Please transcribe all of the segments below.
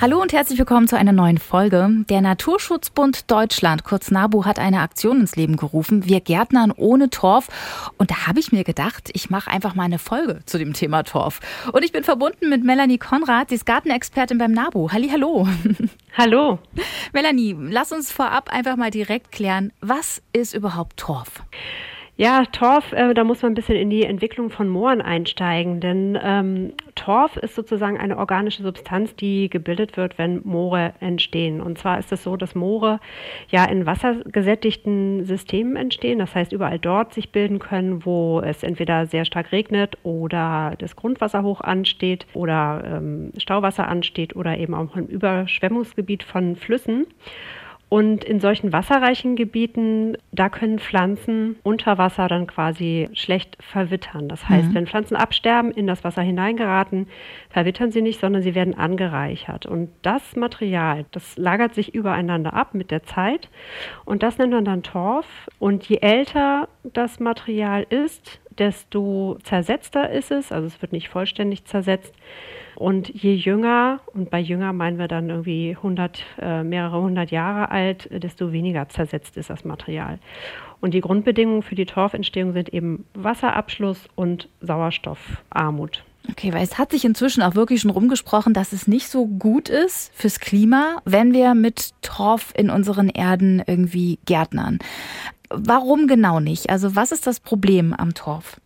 Hallo und herzlich willkommen zu einer neuen Folge. Der Naturschutzbund Deutschland, kurz NABU, hat eine Aktion ins Leben gerufen. Wir Gärtnern ohne Torf. Und da habe ich mir gedacht, ich mache einfach mal eine Folge zu dem Thema Torf. Und ich bin verbunden mit Melanie Konrad, sie ist Gartenexpertin beim NABU. Halli, hallo. Hallo. Melanie, lass uns vorab einfach mal direkt klären, was ist überhaupt Torf? Ja, Torf, äh, da muss man ein bisschen in die Entwicklung von Mooren einsteigen, denn ähm, Torf ist sozusagen eine organische Substanz, die gebildet wird, wenn Moore entstehen. Und zwar ist es so, dass Moore ja in wassergesättigten Systemen entstehen, das heißt überall dort sich bilden können, wo es entweder sehr stark regnet oder das Grundwasser hoch ansteht oder ähm, Stauwasser ansteht oder eben auch im Überschwemmungsgebiet von Flüssen. Und in solchen wasserreichen Gebieten, da können Pflanzen unter Wasser dann quasi schlecht verwittern. Das heißt, mhm. wenn Pflanzen absterben, in das Wasser hineingeraten, verwittern sie nicht, sondern sie werden angereichert. Und das Material, das lagert sich übereinander ab mit der Zeit. Und das nennt man dann Torf. Und je älter das Material ist, desto zersetzter ist es. Also es wird nicht vollständig zersetzt. Und je jünger, und bei jünger meinen wir dann irgendwie 100, äh, mehrere hundert Jahre alt, desto weniger zersetzt ist das Material. Und die Grundbedingungen für die Torfentstehung sind eben Wasserabschluss und Sauerstoffarmut. Okay, weil es hat sich inzwischen auch wirklich schon rumgesprochen, dass es nicht so gut ist fürs Klima, wenn wir mit Torf in unseren Erden irgendwie gärtnern. Warum genau nicht? Also was ist das Problem am Torf?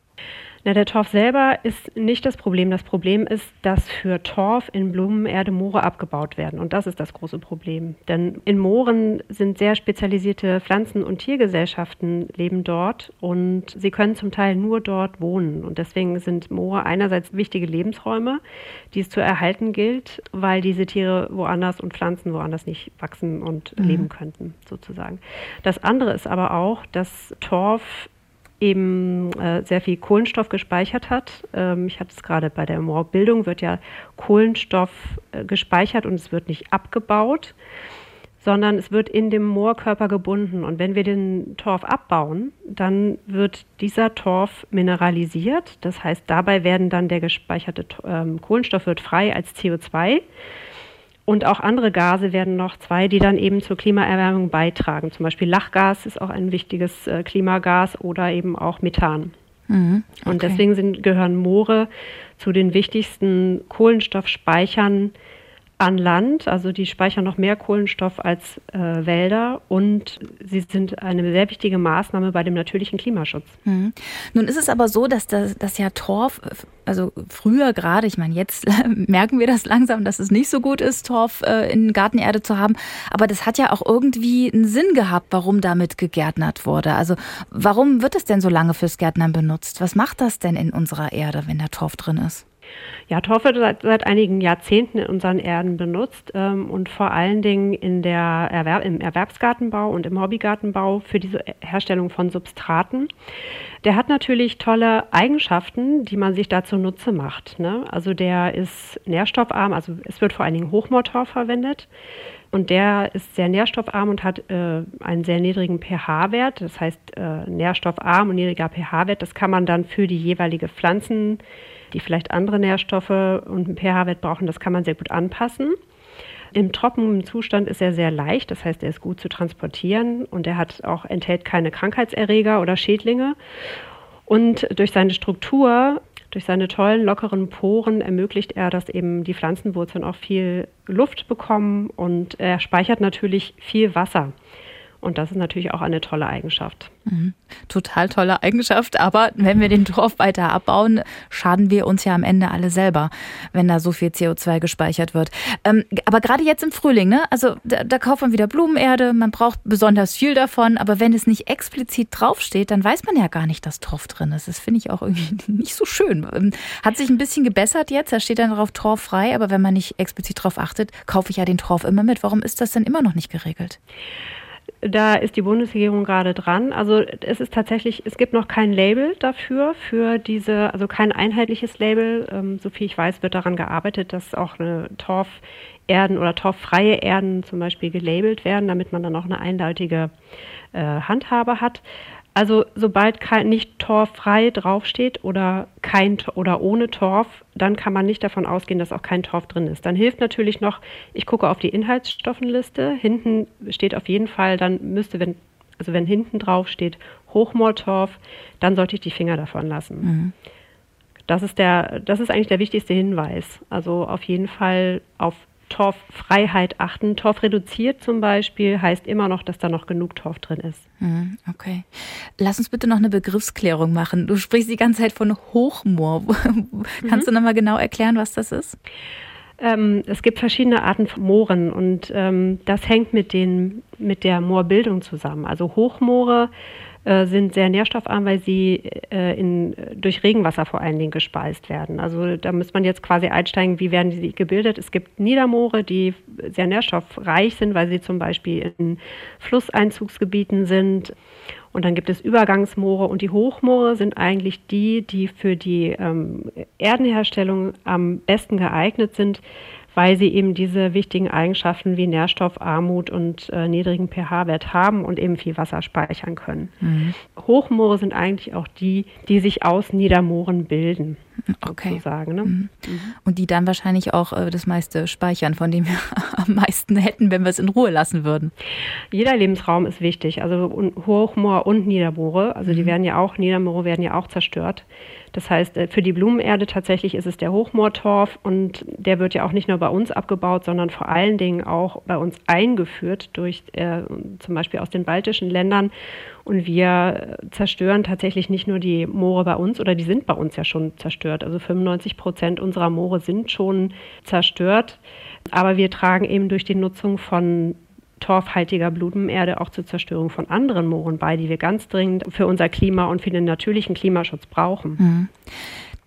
Na, der Torf selber ist nicht das Problem. Das Problem ist, dass für Torf in Blumenerde Moore abgebaut werden. Und das ist das große Problem. Denn in Mooren sind sehr spezialisierte Pflanzen- und Tiergesellschaften leben dort und sie können zum Teil nur dort wohnen. Und deswegen sind Moore einerseits wichtige Lebensräume, die es zu erhalten gilt, weil diese Tiere woanders und Pflanzen woanders nicht wachsen und mhm. leben könnten, sozusagen. Das andere ist aber auch, dass Torf eben äh, sehr viel Kohlenstoff gespeichert hat. Ähm, ich hatte es gerade bei der Moorbildung, wird ja Kohlenstoff äh, gespeichert und es wird nicht abgebaut, sondern es wird in dem Moorkörper gebunden. Und wenn wir den Torf abbauen, dann wird dieser Torf mineralisiert. Das heißt, dabei werden dann der gespeicherte ähm, Kohlenstoff wird frei als CO2 und auch andere Gase werden noch zwei, die dann eben zur Klimaerwärmung beitragen. Zum Beispiel Lachgas ist auch ein wichtiges äh, Klimagas oder eben auch Methan. Mhm, okay. Und deswegen sind, gehören Moore zu den wichtigsten Kohlenstoffspeichern an Land. Also die speichern noch mehr Kohlenstoff als äh, Wälder und sie sind eine sehr wichtige Maßnahme bei dem natürlichen Klimaschutz. Mhm. Nun ist es aber so, dass das, das ja Torf, also früher gerade, ich meine, jetzt merken wir das langsam, dass es nicht so gut ist, Torf äh, in Gartenerde zu haben. Aber das hat ja auch irgendwie einen Sinn gehabt, warum damit gegärtnert wurde. Also warum wird es denn so lange fürs Gärtnern benutzt? Was macht das denn in unserer Erde, wenn da Torf drin ist? Ja, Torf wird seit, seit, einigen Jahrzehnten in unseren Erden benutzt ähm, und vor allen Dingen in der Erwerb, im Erwerbsgartenbau und im Hobbygartenbau für diese Herstellung von Substraten. Der hat natürlich tolle Eigenschaften, die man sich da zunutze macht. Ne? Also der ist nährstoffarm, also es wird vor allen Dingen Hochmoortorf verwendet. Und der ist sehr nährstoffarm und hat äh, einen sehr niedrigen pH-Wert. Das heißt, äh, nährstoffarm und niedriger pH-Wert, das kann man dann für die jeweilige Pflanzen die vielleicht andere Nährstoffe und einen pH-Wert brauchen, das kann man sehr gut anpassen. Im trockenen Zustand ist er sehr leicht, das heißt, er ist gut zu transportieren und er hat auch enthält keine Krankheitserreger oder Schädlinge. Und durch seine Struktur, durch seine tollen lockeren Poren ermöglicht er, dass eben die Pflanzenwurzeln auch viel Luft bekommen und er speichert natürlich viel Wasser. Und das ist natürlich auch eine tolle Eigenschaft. Mhm. Total tolle Eigenschaft. Aber wenn wir den Torf weiter abbauen, schaden wir uns ja am Ende alle selber, wenn da so viel CO2 gespeichert wird. Ähm, aber gerade jetzt im Frühling, ne? Also da, da kauft man wieder Blumenerde, man braucht besonders viel davon. Aber wenn es nicht explizit draufsteht, dann weiß man ja gar nicht, dass Torf drin ist. Das finde ich auch irgendwie nicht so schön. Ähm, hat sich ein bisschen gebessert jetzt. Da steht dann drauf Torf frei. Aber wenn man nicht explizit drauf achtet, kaufe ich ja den Torf immer mit. Warum ist das denn immer noch nicht geregelt? Da ist die Bundesregierung gerade dran. Also es ist tatsächlich, es gibt noch kein Label dafür, für diese, also kein einheitliches Label. Ähm, soviel ich weiß, wird daran gearbeitet, dass auch eine Torferden oder torffreie Erden zum Beispiel gelabelt werden, damit man dann auch eine eindeutige äh, Handhabe hat. Also sobald kein, nicht torffrei draufsteht oder kein oder ohne Torf, dann kann man nicht davon ausgehen, dass auch kein Torf drin ist. Dann hilft natürlich noch, ich gucke auf die Inhaltsstoffenliste. Hinten steht auf jeden Fall, dann müsste, wenn, also wenn hinten drauf steht Hochmoortorf, dann sollte ich die Finger davon lassen. Mhm. Das ist der, das ist eigentlich der wichtigste Hinweis. Also auf jeden Fall auf Torffreiheit achten. Torf reduziert zum Beispiel heißt immer noch, dass da noch genug Torf drin ist. Mhm, okay. Lass uns bitte noch eine Begriffsklärung machen. Du sprichst die ganze Zeit von Hochmoor. Kannst mhm. du noch mal genau erklären, was das ist? Ähm, es gibt verschiedene Arten von Mooren und ähm, das hängt mit, den, mit der Moorbildung zusammen. Also Hochmoore äh, sind sehr nährstoffarm, weil sie äh, in, durch Regenwasser vor allen Dingen gespeist werden. Also da muss man jetzt quasi einsteigen, wie werden sie gebildet. Es gibt Niedermoore, die sehr nährstoffreich sind, weil sie zum Beispiel in Flusseinzugsgebieten sind. Und dann gibt es Übergangsmoore und die Hochmoore sind eigentlich die, die für die ähm, Erdenherstellung am besten geeignet sind, weil sie eben diese wichtigen Eigenschaften wie Nährstoffarmut und äh, niedrigen pH-Wert haben und eben viel Wasser speichern können. Mhm. Hochmoore sind eigentlich auch die, die sich aus Niedermooren bilden. Okay. Sozusagen, ne? Mhm. mhm. Und die dann wahrscheinlich auch äh, das meiste speichern, von dem wir am meisten hätten, wenn wir es in Ruhe lassen würden. Jeder Lebensraum ist wichtig, also Hochmoor und Niedermoore. Also die mhm. werden ja auch, Niedermoore werden ja auch zerstört. Das heißt, äh, für die Blumenerde tatsächlich ist es der Hochmoortorf und der wird ja auch nicht nur bei uns abgebaut, sondern vor allen Dingen auch bei uns eingeführt durch äh, zum Beispiel aus den baltischen Ländern. Und wir zerstören tatsächlich nicht nur die Moore bei uns, oder die sind bei uns ja schon zerstört. Also 95 Prozent unserer Moore sind schon zerstört. Aber wir tragen eben durch die Nutzung von torfhaltiger Blumenerde auch zur Zerstörung von anderen Mooren bei, die wir ganz dringend für unser Klima und für den natürlichen Klimaschutz brauchen. Mhm.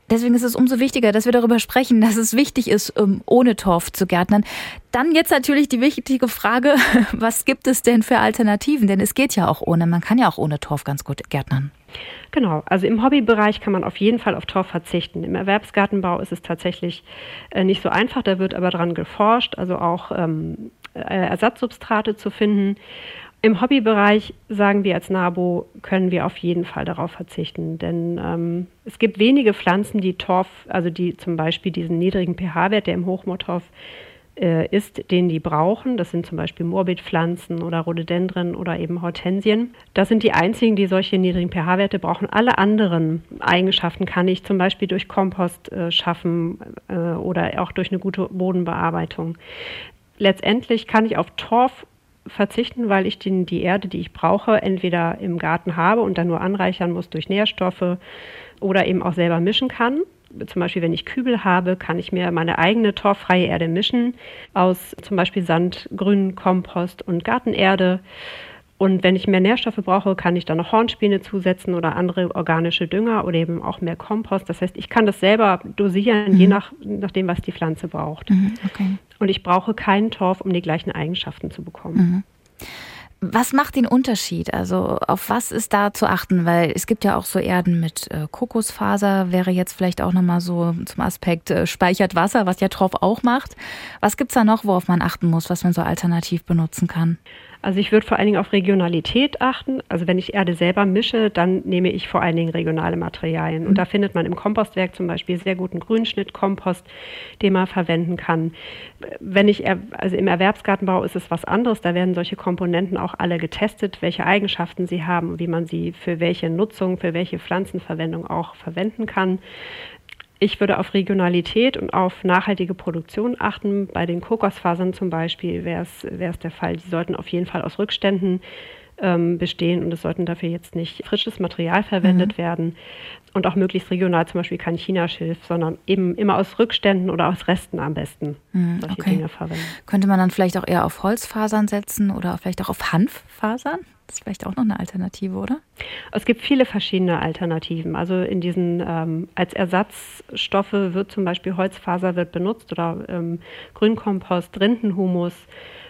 Deswegen ist es umso wichtiger, dass wir darüber sprechen, dass es wichtig ist, ohne Torf zu gärtnern. Dann jetzt natürlich die wichtige Frage, was gibt es denn für Alternativen? Denn es geht ja auch ohne, man kann ja auch ohne Torf ganz gut gärtnern. Genau, also im Hobbybereich kann man auf jeden Fall auf Torf verzichten. Im Erwerbsgartenbau ist es tatsächlich äh, nicht so einfach, da wird aber dran geforscht, also auch ähm, äh, Ersatzsubstrate zu finden. Im Hobbybereich sagen wir als NABO, können wir auf jeden Fall darauf verzichten, denn ähm, es gibt wenige Pflanzen, die Torf, also die zum Beispiel diesen niedrigen pH-Wert, der im Hochmoortorf äh, ist, den die brauchen. Das sind zum Beispiel Morbidpflanzen oder Rhododendren oder eben Hortensien. Das sind die einzigen, die solche niedrigen pH-Werte brauchen. Alle anderen Eigenschaften kann ich zum Beispiel durch Kompost äh, schaffen äh, oder auch durch eine gute Bodenbearbeitung. Letztendlich kann ich auf Torf verzichten, weil ich den, die Erde, die ich brauche, entweder im Garten habe und dann nur anreichern muss durch Nährstoffe oder eben auch selber mischen kann. Zum Beispiel, wenn ich Kübel habe, kann ich mir meine eigene torffreie Erde mischen aus zum Beispiel Sand, Grün, Kompost und Gartenerde. Und wenn ich mehr Nährstoffe brauche, kann ich dann noch Hornspäne zusetzen oder andere organische Dünger oder eben auch mehr Kompost. Das heißt, ich kann das selber dosieren, mhm. je nach, nachdem, was die Pflanze braucht. Mhm, okay. Und ich brauche keinen Torf, um die gleichen Eigenschaften zu bekommen. Mhm. Was macht den Unterschied? Also auf was ist da zu achten? Weil es gibt ja auch so Erden mit äh, Kokosfaser, wäre jetzt vielleicht auch nochmal so zum Aspekt äh, speichert Wasser, was ja Torf auch macht. Was gibt's da noch, worauf man achten muss, was man so alternativ benutzen kann? Also ich würde vor allen Dingen auf Regionalität achten. Also wenn ich Erde selber mische, dann nehme ich vor allen Dingen regionale Materialien. Und mhm. da findet man im Kompostwerk zum Beispiel sehr guten Grünschnittkompost, den man verwenden kann. Wenn ich, also im Erwerbsgartenbau ist es was anderes. Da werden solche Komponenten auch alle getestet, welche Eigenschaften sie haben und wie man sie für welche Nutzung, für welche Pflanzenverwendung auch verwenden kann. Ich würde auf Regionalität und auf nachhaltige Produktion achten. Bei den Kokosfasern zum Beispiel wäre es der Fall. Die sollten auf jeden Fall aus Rückständen ähm, bestehen und es sollten dafür jetzt nicht frisches Material verwendet mhm. werden. Und auch möglichst regional, zum Beispiel kein Chinaschilf, sondern eben immer aus Rückständen oder aus Resten am besten mhm, solche okay. Dinge verwenden. Könnte man dann vielleicht auch eher auf Holzfasern setzen oder vielleicht auch auf Hanffasern? Das ist vielleicht auch noch eine Alternative, oder? Es gibt viele verschiedene Alternativen. Also in diesen ähm, als Ersatzstoffe wird zum Beispiel Holzfaser wird benutzt oder ähm, Grünkompost, Rindenhumus.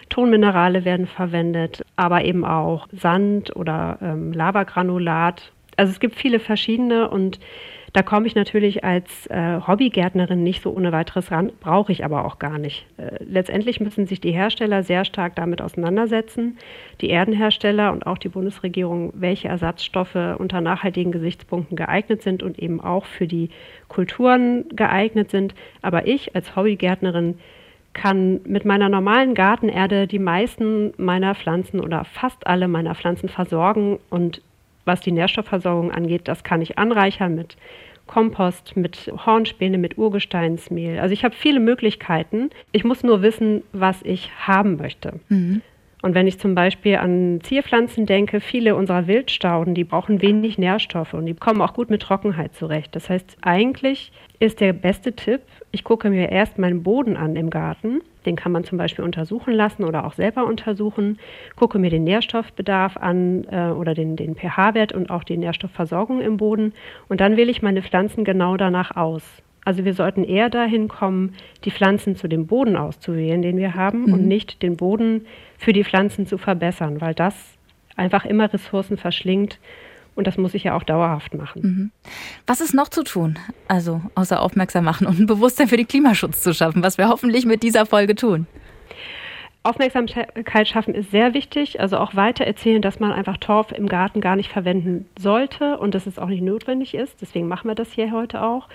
Tonminerale werden verwendet, aber eben auch Sand oder ähm, Lavagranulat. Also es gibt viele verschiedene und da komme ich natürlich als äh, Hobbygärtnerin nicht so ohne weiteres ran, brauche ich aber auch gar nicht. Äh, letztendlich müssen sich die Hersteller sehr stark damit auseinandersetzen, die Erdenhersteller und auch die Bundesregierung, welche Ersatzstoffe unter nachhaltigen Gesichtspunkten geeignet sind und eben auch für die Kulturen geeignet sind. Aber ich als Hobbygärtnerin kann mit meiner normalen Gartenerde die meisten meiner Pflanzen oder fast alle meiner Pflanzen versorgen und was die Nährstoffversorgung angeht, das kann ich anreichern mit Kompost, mit Hornspäne, mit Urgesteinsmehl. Also ich habe viele Möglichkeiten. Ich muss nur wissen, was ich haben möchte. Mhm. Und wenn ich zum Beispiel an Zierpflanzen denke, viele unserer Wildstauden, die brauchen wenig Nährstoffe und die kommen auch gut mit Trockenheit zurecht. Das heißt, eigentlich ist der beste Tipp, ich gucke mir erst meinen Boden an im Garten. Den kann man zum Beispiel untersuchen lassen oder auch selber untersuchen. Gucke mir den Nährstoffbedarf an äh, oder den, den pH-Wert und auch die Nährstoffversorgung im Boden. Und dann wähle ich meine Pflanzen genau danach aus. Also wir sollten eher dahin kommen, die Pflanzen zu dem Boden auszuwählen, den wir haben, mhm. und nicht den Boden für die Pflanzen zu verbessern, weil das einfach immer Ressourcen verschlingt und das muss ich ja auch dauerhaft machen. Mhm. Was ist noch zu tun? Also außer aufmerksam machen und ein Bewusstsein für den Klimaschutz zu schaffen, was wir hoffentlich mit dieser Folge tun. Aufmerksamkeit schaffen ist sehr wichtig. Also auch weiter erzählen, dass man einfach Torf im Garten gar nicht verwenden sollte und dass es auch nicht notwendig ist. Deswegen machen wir das hier heute auch.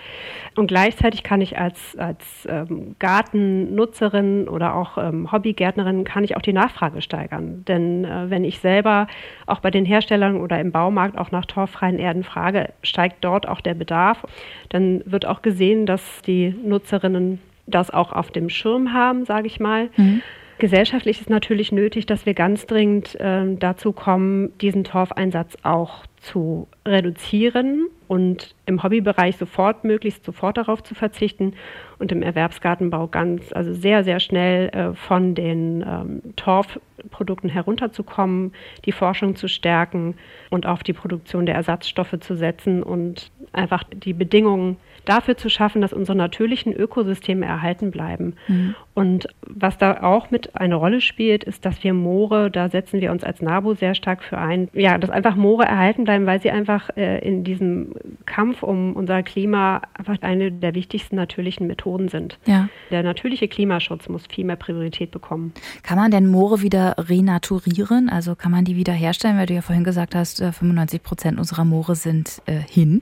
Und gleichzeitig kann ich als, als ähm, Gartennutzerin oder auch ähm, Hobbygärtnerin kann ich auch die Nachfrage steigern. Denn äh, wenn ich selber auch bei den Herstellern oder im Baumarkt auch nach torffreien Erden frage, steigt dort auch der Bedarf. Dann wird auch gesehen, dass die Nutzerinnen das auch auf dem Schirm haben, sage ich mal. Mhm. Gesellschaftlich ist natürlich nötig, dass wir ganz dringend äh, dazu kommen, diesen Torfeinsatz auch zu reduzieren und im Hobbybereich sofort, möglichst sofort darauf zu verzichten und im Erwerbsgartenbau ganz, also sehr, sehr schnell äh, von den ähm, Torfprodukten herunterzukommen, die Forschung zu stärken und auf die Produktion der Ersatzstoffe zu setzen und einfach die Bedingungen dafür zu schaffen, dass unsere natürlichen Ökosysteme erhalten bleiben. Mhm. Und was da auch mit eine Rolle spielt, ist, dass wir Moore, da setzen wir uns als NABU sehr stark für ein, ja, dass einfach Moore erhalten bleiben, weil sie einfach äh, in diesem Kampf um unser Klima einfach eine der wichtigsten natürlichen Methoden sind. Ja. Der natürliche Klimaschutz muss viel mehr Priorität bekommen. Kann man denn Moore wieder renaturieren? Also kann man die wieder herstellen? Weil du ja vorhin gesagt hast, 95 äh, Prozent unserer Moore sind äh, hin,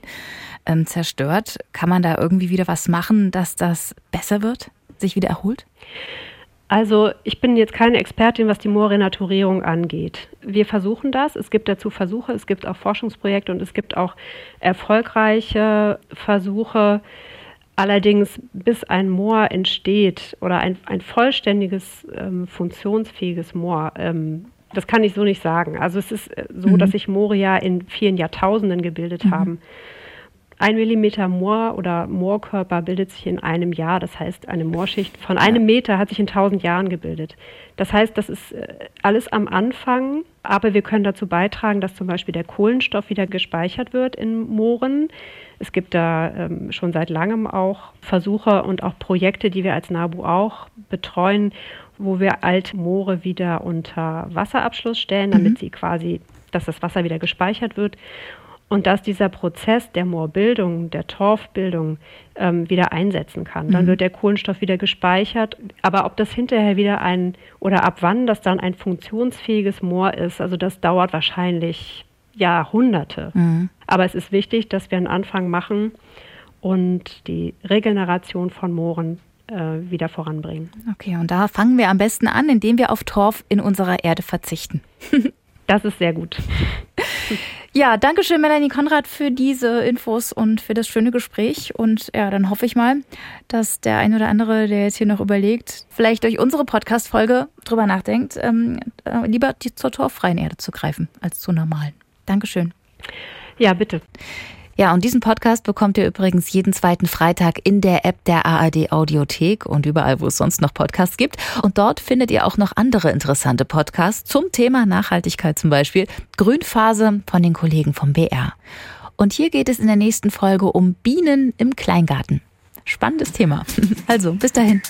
ähm, zerstört. Kann man da irgendwie wieder was machen, dass das besser wird, sich wieder erholt? Also ich bin jetzt keine Expertin, was die Moorrenaturierung angeht. Wir versuchen das. Es gibt dazu Versuche, es gibt auch Forschungsprojekte und es gibt auch erfolgreiche Versuche. Allerdings, bis ein Moor entsteht oder ein, ein vollständiges, ähm, funktionsfähiges Moor, ähm, das kann ich so nicht sagen. Also es ist äh, so, mhm. dass sich Moore ja in vielen Jahrtausenden gebildet mhm. haben. Ein Millimeter Moor oder Moorkörper bildet sich in einem Jahr. Das heißt, eine Moorschicht von einem Meter hat sich in tausend Jahren gebildet. Das heißt, das ist äh, alles am Anfang, aber wir können dazu beitragen, dass zum Beispiel der Kohlenstoff wieder gespeichert wird in Mooren. Es gibt da ähm, schon seit langem auch Versuche und auch Projekte, die wir als NABU auch betreuen, wo wir alte Moore wieder unter Wasserabschluss stellen, damit mhm. sie quasi, dass das Wasser wieder gespeichert wird und dass dieser Prozess der Moorbildung, der Torfbildung ähm, wieder einsetzen kann. Dann mhm. wird der Kohlenstoff wieder gespeichert. Aber ob das hinterher wieder ein oder ab wann das dann ein funktionsfähiges Moor ist, also das dauert wahrscheinlich Jahrhunderte. Mhm. Aber es ist wichtig, dass wir einen Anfang machen und die Regeneration von Mooren äh, wieder voranbringen. Okay, und da fangen wir am besten an, indem wir auf Torf in unserer Erde verzichten. das ist sehr gut. Ja, danke schön, Melanie Konrad, für diese Infos und für das schöne Gespräch. Und ja, dann hoffe ich mal, dass der ein oder andere, der jetzt hier noch überlegt, vielleicht durch unsere Podcast-Folge drüber nachdenkt, ähm, äh, lieber die, zur torfreien Erde zu greifen als zur normalen. Dankeschön. Ja, bitte. Ja, und diesen Podcast bekommt ihr übrigens jeden zweiten Freitag in der App der ARD Audiothek und überall, wo es sonst noch Podcasts gibt. Und dort findet ihr auch noch andere interessante Podcasts zum Thema Nachhaltigkeit zum Beispiel. Grünphase von den Kollegen vom BR. Und hier geht es in der nächsten Folge um Bienen im Kleingarten. Spannendes Thema. Also, bis dahin.